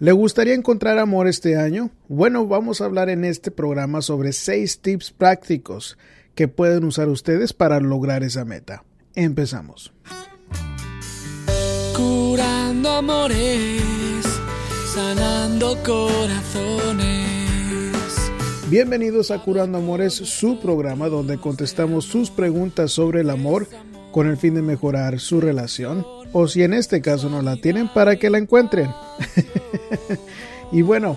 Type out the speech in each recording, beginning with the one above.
¿Le gustaría encontrar amor este año? Bueno, vamos a hablar en este programa sobre seis tips prácticos que pueden usar ustedes para lograr esa meta. Empezamos. Curando amores, sanando corazones. Bienvenidos a Curando Amores, su programa donde contestamos sus preguntas sobre el amor con el fin de mejorar su relación o si en este caso no la tienen para que la encuentren. y bueno,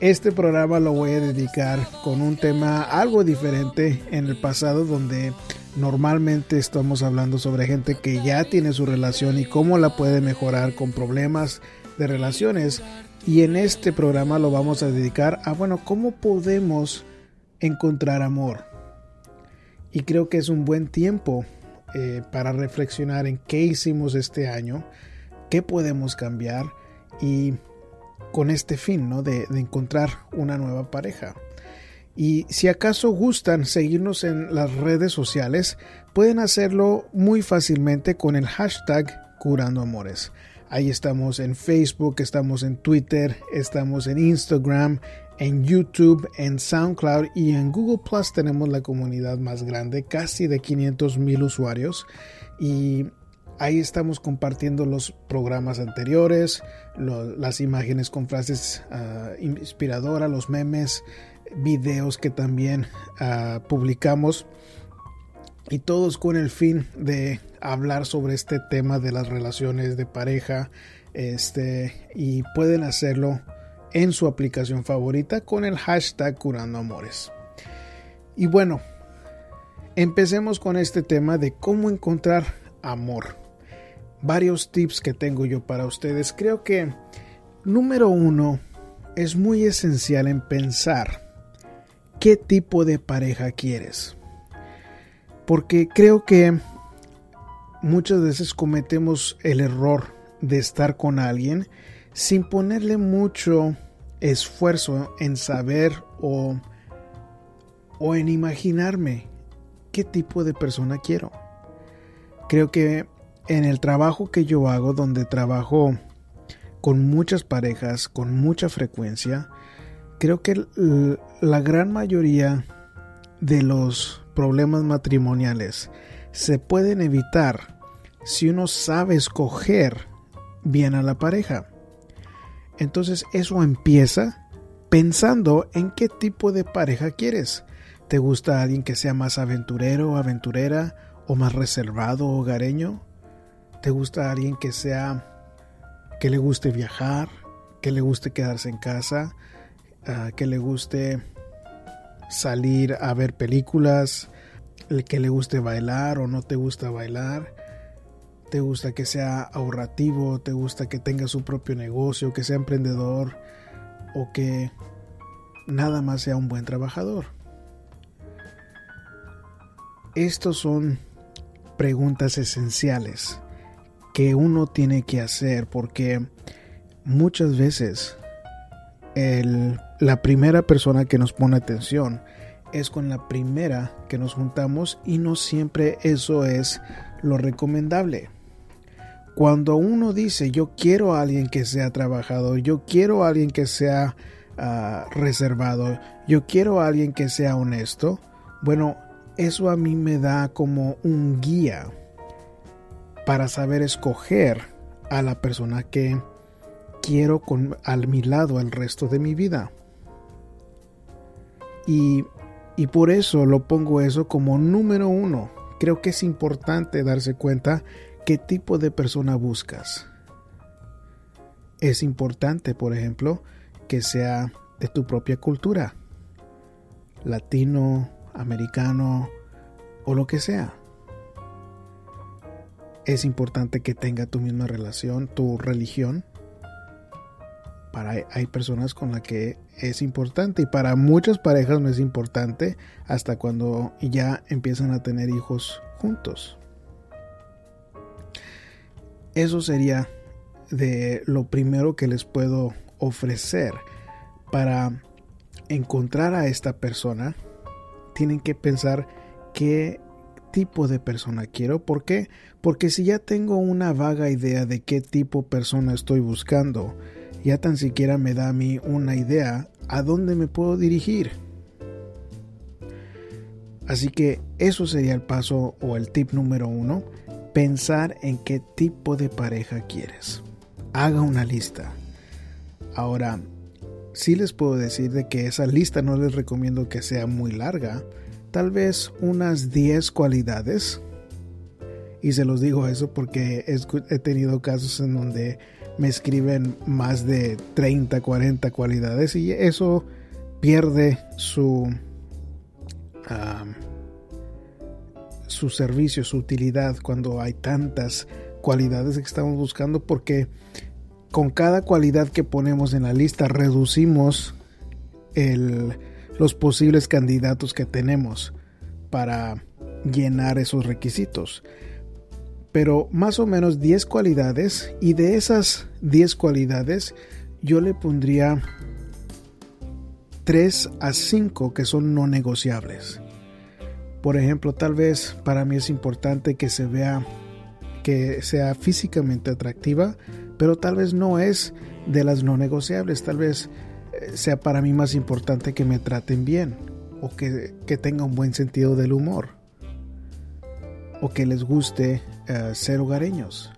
este programa lo voy a dedicar con un tema algo diferente en el pasado donde normalmente estamos hablando sobre gente que ya tiene su relación y cómo la puede mejorar con problemas de relaciones. Y en este programa lo vamos a dedicar a, bueno, cómo podemos encontrar amor. Y creo que es un buen tiempo eh, para reflexionar en qué hicimos este año, qué podemos cambiar y con este fin ¿no? de, encontrar una nueva pareja. Y si acaso gustan seguirnos en las redes sociales, pueden hacerlo muy fácilmente con el hashtag Curando Amores. Ahí estamos en Facebook, estamos en Twitter, estamos en Instagram, en YouTube, en SoundCloud y en Google Plus tenemos la comunidad más grande, casi de 500 mil usuarios. Y ahí estamos compartiendo los programas anteriores, las imágenes con frases ah, inspiradoras, los memes, videos que también ah, publicamos. Y todos con el fin de hablar sobre este tema de las relaciones de pareja. Este, y pueden hacerlo en su aplicación favorita con el hashtag Curando Amores. Y bueno, empecemos con este tema de cómo encontrar amor. Varios tips que tengo yo para ustedes. Creo que número uno es muy esencial en pensar qué tipo de pareja quieres. Porque creo que muchas veces cometemos el error de estar con alguien sin ponerle mucho esfuerzo en saber o, o en imaginarme qué tipo de persona quiero. Creo que en el trabajo que yo hago, donde trabajo con muchas parejas, con mucha frecuencia, creo que la gran mayoría de los problemas matrimoniales se pueden evitar si uno sabe escoger bien a la pareja. Entonces eso empieza pensando en qué tipo de pareja quieres. ¿Te gusta alguien que sea más aventurero aventurera o más reservado hogareño? ¿Te gusta alguien que sea que le guste viajar, que le guste quedarse en casa, ah, que le guste salir a ver películas, que le guste bailar o no te gusta bailar? Te gusta que sea ahorrativo, te gusta que tenga su propio negocio, que sea emprendedor o que nada más sea un buen trabajador. Estos son preguntas esenciales que uno tiene que hacer porque muchas veces la primera persona que nos pone atención es con la primera que nos juntamos y no siempre eso es lo recomendable. Cuando uno dice yo quiero a alguien que sea trabajador, yo quiero a alguien que sea ah, reservado, yo quiero a alguien que sea honesto, bueno, eso a mí me da como un guía para saber escoger a la persona que quiero con, a mi lado el resto de mi vida. Y, y por eso lo pongo eso como número uno. Creo que es importante darse cuenta ¿Qué tipo de persona buscas? Es importante, por ejemplo, que sea de tu propia cultura, latino, americano o lo que sea. Es importante que tenga tu misma relación, tu religión. Para, hay personas con las que es importante y para muchas parejas no es importante hasta cuando ya empiezan a tener hijos juntos. Eso sería de lo primero que les puedo ofrecer para encontrar a esta persona. Tienen que pensar qué tipo de persona quiero. ¿Por qué? Porque si ya tengo una vaga idea de qué tipo de persona estoy buscando, ya tan siquiera me da a mí una idea a dónde me puedo dirigir. Así que eso sería el paso o el tip número uno, pensar en qué tipo de pareja quieres. Haga una lista. Ahora, sí les puedo decir de que esa lista no les recomiendo que sea muy larga, tal vez unas 10 cualidades. Y se los digo eso porque he tenido casos en donde me escriben más de 30, 40 cualidades y eso pierde su su servicio, su utilidad cuando hay tantas cualidades que estamos buscando porque con cada cualidad que ponemos en la lista reducimos los posibles candidatos que tenemos para llenar esos requisitos. Pero más o menos 10 cualidades y de esas 10 cualidades yo le pondría 3 a 5 que son no negociables. Por ejemplo, tal vez para mí es importante que se vea que sea físicamente atractiva, pero tal vez no es de las no negociables, tal vez eh, sea para mí más importante que me traten bien o que, tenga un buen sentido del humor o que les guste eh, ser hogareños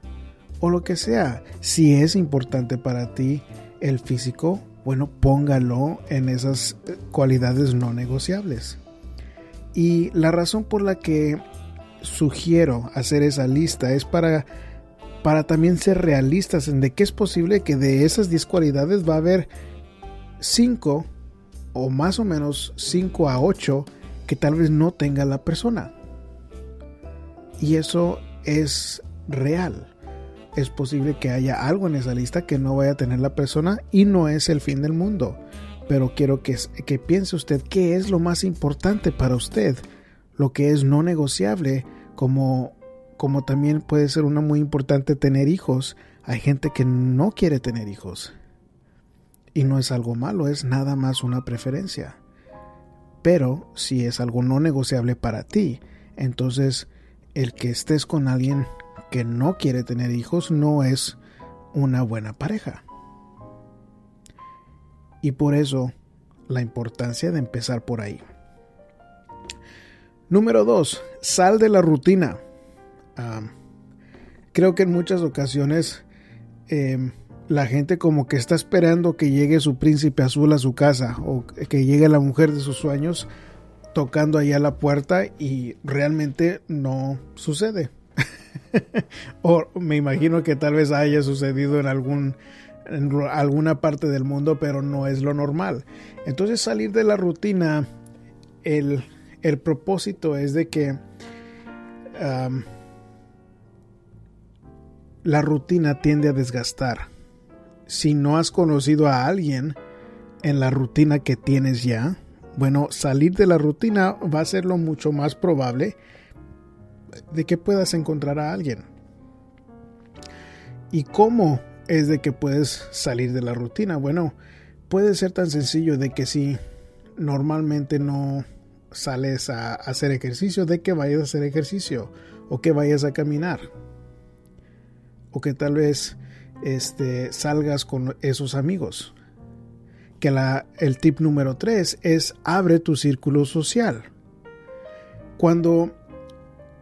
o lo que sea. Si es importante para ti el físico, bueno, póngalo en esas eh, cualidades no negociables. Y la razón por la que sugiero hacer esa lista es para para también ser realistas en de que es posible que de esas 10 cualidades va a haber 5 o más o menos 5 a 8 que tal vez no tenga la persona. Y eso es real. Es posible que haya algo en esa lista que no vaya a tener la persona y no es el fin del mundo. Pero quiero que, que piense usted qué es lo más importante para usted, lo que es no negociable como como también puede ser una muy importante tener hijos. Hay gente que no quiere tener hijos. Y no es algo malo, es nada más una preferencia. Pero si es algo no negociable para ti, entonces el que estés con alguien que no quiere tener hijos no es una buena pareja. Y por eso la importancia de empezar por ahí. Número 2. Sal de la rutina creo que en muchas ocasiones em, la gente como que está esperando que llegue su príncipe azul a su casa o que llegue la mujer de sus sueños tocando ahí a la puerta y realmente no sucede. o me imagino que tal vez haya sucedido en algún en alguna parte del mundo, pero no es lo normal. Entonces salir de la rutina, el, el propósito es de que la rutina tiende a desgastar. Si no has conocido a alguien en la rutina que tienes ya, bueno, salir de la rutina va a ser lo mucho más probable de que puedas encontrar a alguien. ¿Y cómo es de que puedes salir de la rutina? Bueno, puede ser tan sencillo de que si normalmente no sales a hacer ejercicio, de que vayas a hacer ejercicio o que vayas a caminar o que tal vez este, salgas con esos amigos. Que la, el tip número 3 es abre tu círculo social. Cuando,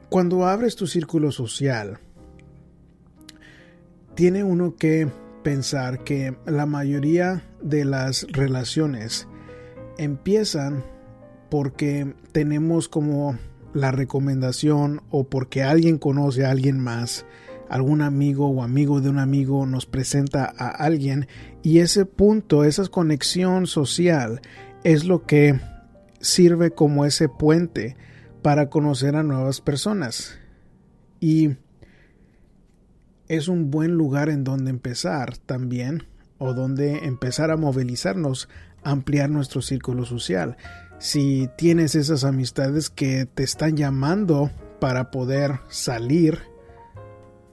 cuando abres tu círculo social, tiene uno que pensar que la mayoría de las relaciones empiezan porque tenemos como la recomendación o porque alguien conoce a alguien más algún amigo o amigo de un amigo nos presenta a alguien y ese punto, esa conexión social es lo que sirve como ese puente para conocer a nuevas personas. Y es un buen lugar en donde empezar también o donde empezar a movilizarnos, ampliar nuestro círculo social. Si tienes esas amistades que te están llamando para poder salir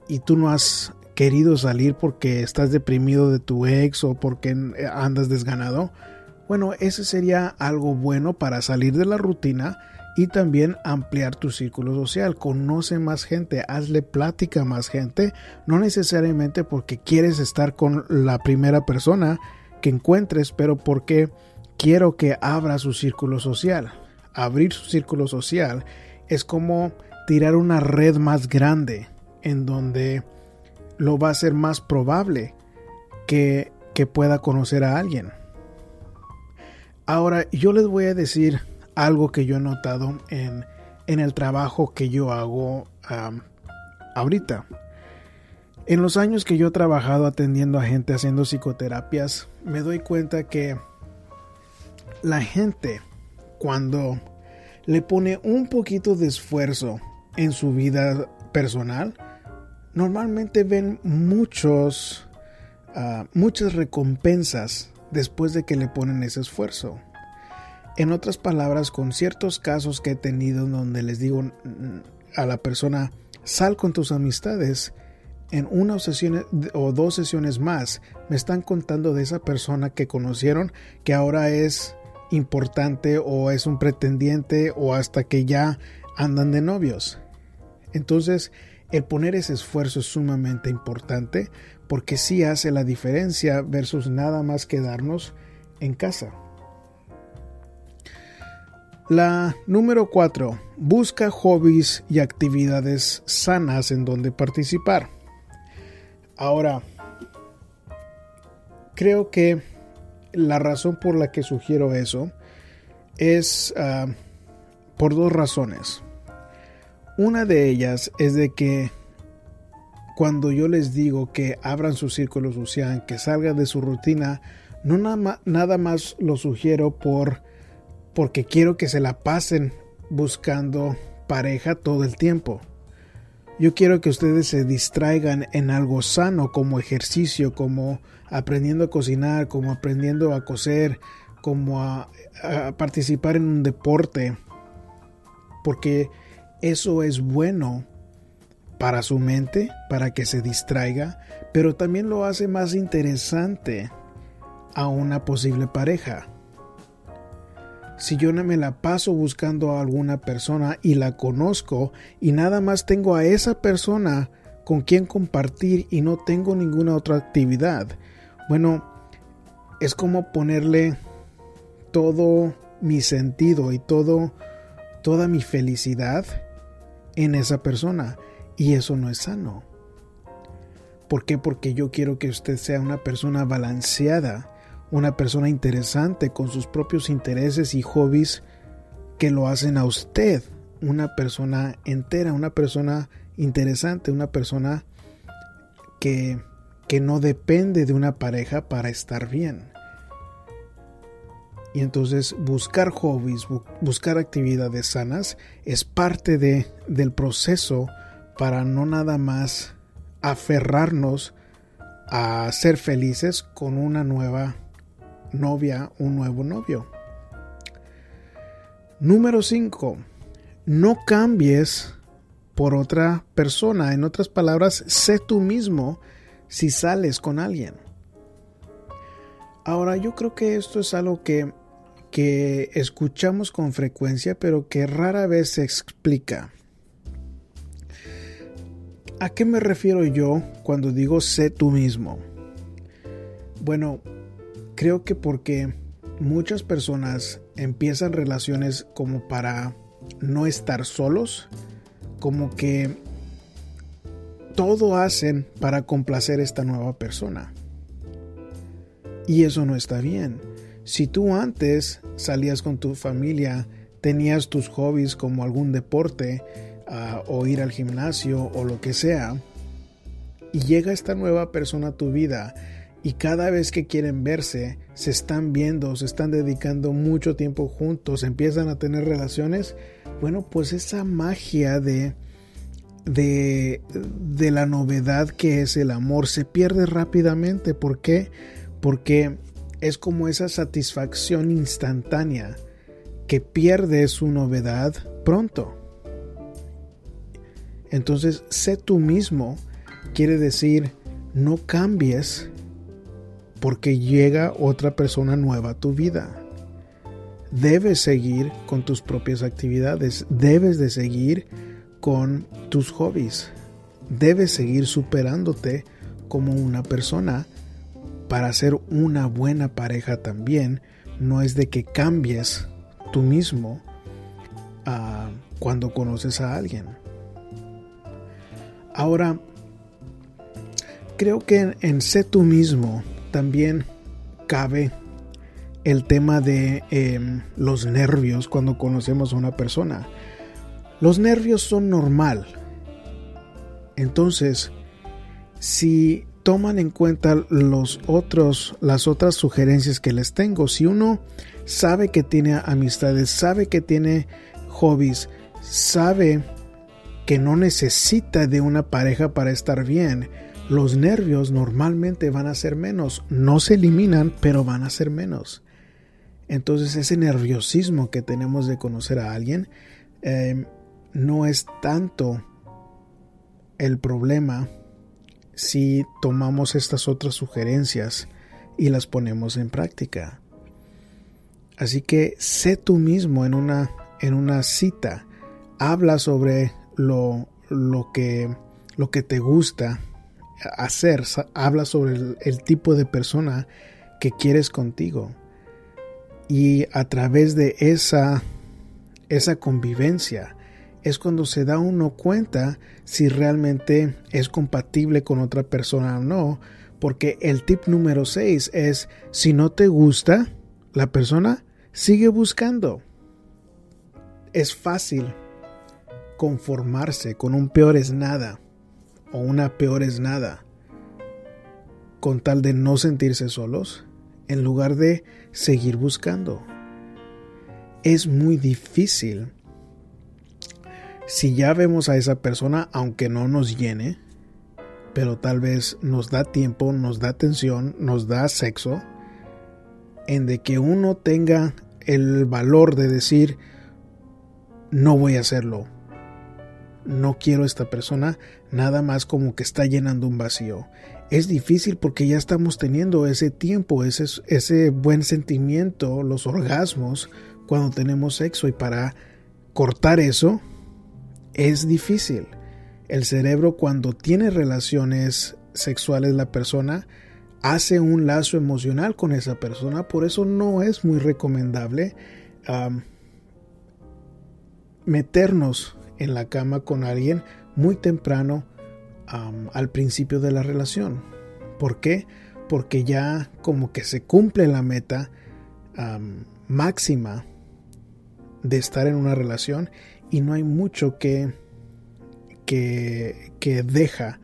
y tú no has querido salir porque estás deprimido de tu ex o porque andas desganado, bueno, ese sería algo bueno para salir de la rutina y también ampliar tu círculo social. Conoce más gente, hazle plática a más gente, no necesariamente porque quieres estar con la primera persona que encuentres, pero porque quiero que abra su círculo social. Abrir su círculo social es como tirar una red más grande en donde lo va a ser más probable que, que pueda conocer a alguien. Ahora, yo les voy a decir algo que yo he notado en, el trabajo que yo hago ahorita. En los años que yo he trabajado atendiendo a gente haciendo psicoterapias, me doy cuenta que la gente cuando le pone un poquito de esfuerzo en su vida personal, normalmente ven muchos, ah, muchas recompensas después de que le ponen ese esfuerzo. En otras palabras, con ciertos casos que he tenido donde les digo a la persona, sal con tus amistades, en una sesión o dos sesiones más me están contando de esa persona que conocieron que ahora es importante o es un pretendiente o hasta que ya andan de novios. Entonces, el poner ese esfuerzo es sumamente importante porque sí hace la diferencia versus nada más quedarnos en casa. La número 4. Busca hobbies y actividades sanas en donde participar. Ahora, creo que la razón por la que sugiero eso es ah, por dos razones. Una de ellas es de que cuando yo les digo que abran su círculo social, que salgan de su rutina, no nada más lo sugiero por porque quiero que se la pasen buscando pareja todo el tiempo. Yo quiero que ustedes se distraigan en algo sano como ejercicio, como aprendiendo a cocinar, como aprendiendo a coser, como a, participar en un deporte, porque eso es bueno para su mente, para que se distraiga, pero también lo hace más interesante a una posible pareja si yo no me la paso buscando a alguna persona y la conozco y nada más tengo a esa persona con quien compartir y no tengo ninguna otra actividad, bueno, es como ponerle todo mi sentido y todo toda mi felicidad en esa persona y eso no es sano. ¿Por qué? Porque yo quiero que usted sea una persona balanceada una persona interesante con sus propios intereses y hobbies que lo hacen a usted una persona entera, una persona interesante, una persona que, que no depende de una pareja para estar bien. Y entonces buscar hobbies, buscar actividades sanas es parte de, del proceso para no nada más aferrarnos a ser felices con una nueva novia, un nuevo novio. Número 5. No cambies por otra persona. En otras palabras, sé tú mismo si sales con alguien. Ahora, yo creo que esto es algo que, que escuchamos con frecuencia, pero que rara vez se explica. ¿A qué me refiero yo cuando digo sé tú mismo? Bueno, Creo que porque muchas personas empiezan relaciones como para no estar solos, como que todo hacen para complacer a esta nueva persona. Y eso no está bien. Si tú antes salías con tu familia, tenías tus hobbies como algún deporte ah, o ir al gimnasio o lo que sea, y llega esta nueva persona a tu vida y cada vez que quieren verse, se están viendo, se están dedicando mucho tiempo juntos, empiezan a tener relaciones, bueno, pues esa magia de, de, de la novedad que es el amor se pierde rápidamente. ¿Por qué? Porque es como esa satisfacción instantánea que pierde su novedad pronto. Entonces, sé tú mismo quiere decir no cambies porque llega otra persona nueva a tu vida. debes seguir con tus propias actividades, debes de seguir con tus hobbies, debes seguir superándote como una persona para ser una buena pareja también. No es de que cambies tú mismo uh, cuando conoces a alguien. Ahora, creo que en, en Sé tú mismo también cabe el tema de em, los nervios cuando conocemos a una persona. Los nervios son normal. Entonces, si toman en cuenta los otros, las otras sugerencias que les tengo, si uno sabe que tiene amistades, sabe que tiene hobbies, sabe que no necesita de una pareja para estar bien, los nervios normalmente van a ser menos. No se eliminan, pero van a ser menos. Entonces ese nerviosismo que tenemos de conocer a alguien em, no es tanto el problema si tomamos estas otras sugerencias y las ponemos en práctica. Así que sé tú mismo en una, en una cita, habla sobre lo, lo, que, lo que te gusta hacer, habla sobre el tipo de persona que quieres contigo y a través de esa, esa convivencia es cuando se da uno cuenta si realmente es compatible con otra persona o no. Porque el tip número 6 es, si no te gusta la persona, sigue buscando. Es fácil conformarse con un peor es nada o una peor es nada con tal de no sentirse solos en lugar de seguir buscando. Es muy difícil. Si ya vemos a esa persona, aunque no nos llene, pero tal vez nos da tiempo, nos da atención, nos da sexo, en de que uno tenga el valor de decir, no voy a hacerlo, no quiero a esta persona, nada más como que está llenando un vacío. Es difícil porque ya estamos teniendo ese tiempo, ese, ese buen sentimiento, los orgasmos cuando tenemos sexo. Y para cortar eso es difícil. El cerebro cuando tiene relaciones sexuales la persona hace un lazo emocional con esa persona, por eso no es muy recomendable meternos en la cama con alguien muy temprano al principio de la relación. ¿Por qué? Porque ya como que se cumple la meta máxima de estar en una relación y no hay mucho que, que, que deja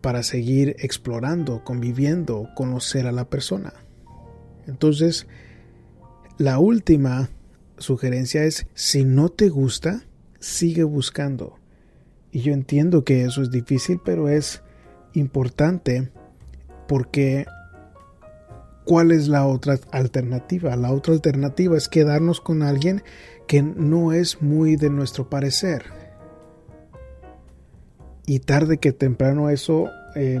para seguir explorando, conviviendo, conocer a la persona. Entonces, la última sugerencia es, si no te gusta, sigue buscando. Y yo entiendo que eso es difícil, pero es importante porque ¿cuál es la otra alternativa? La otra alternativa es quedarnos con alguien que no es muy de nuestro parecer. Y tarde que temprano eso eh,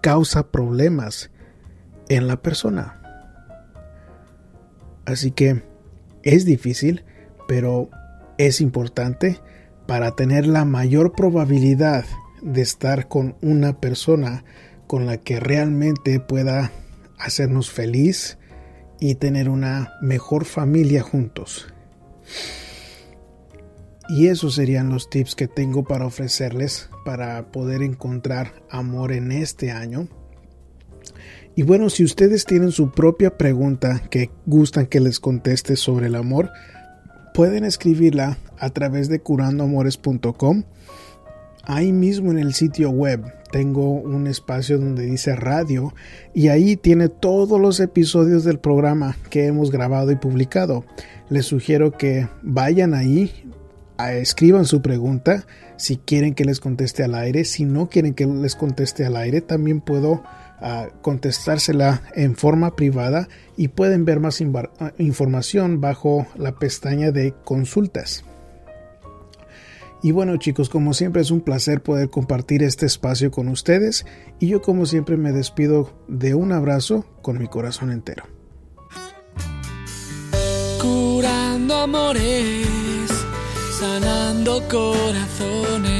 causa problemas en la persona. Así que es difícil, pero es importante para tener la mayor probabilidad de estar con una persona con la que realmente pueda hacernos feliz y tener una mejor familia juntos. Y esos serían los tips que tengo para ofrecerles para poder encontrar amor en este año. Y bueno, si ustedes tienen su propia pregunta que gustan que les conteste sobre el amor, pueden escribirla a través de curandoamores.com. Ahí mismo en el sitio web tengo un espacio donde dice radio y ahí tiene todos los episodios del programa que hemos grabado y publicado. Les sugiero que vayan ahí, escriban su pregunta si quieren que les conteste al aire. Si no quieren que les conteste al aire, también puedo contestársela en forma privada y pueden ver más información bajo la pestaña de consultas. Y bueno chicos, como siempre es un placer poder compartir este espacio con ustedes y yo como siempre me despido de un abrazo con mi corazón entero. curando amores, sanando corazones.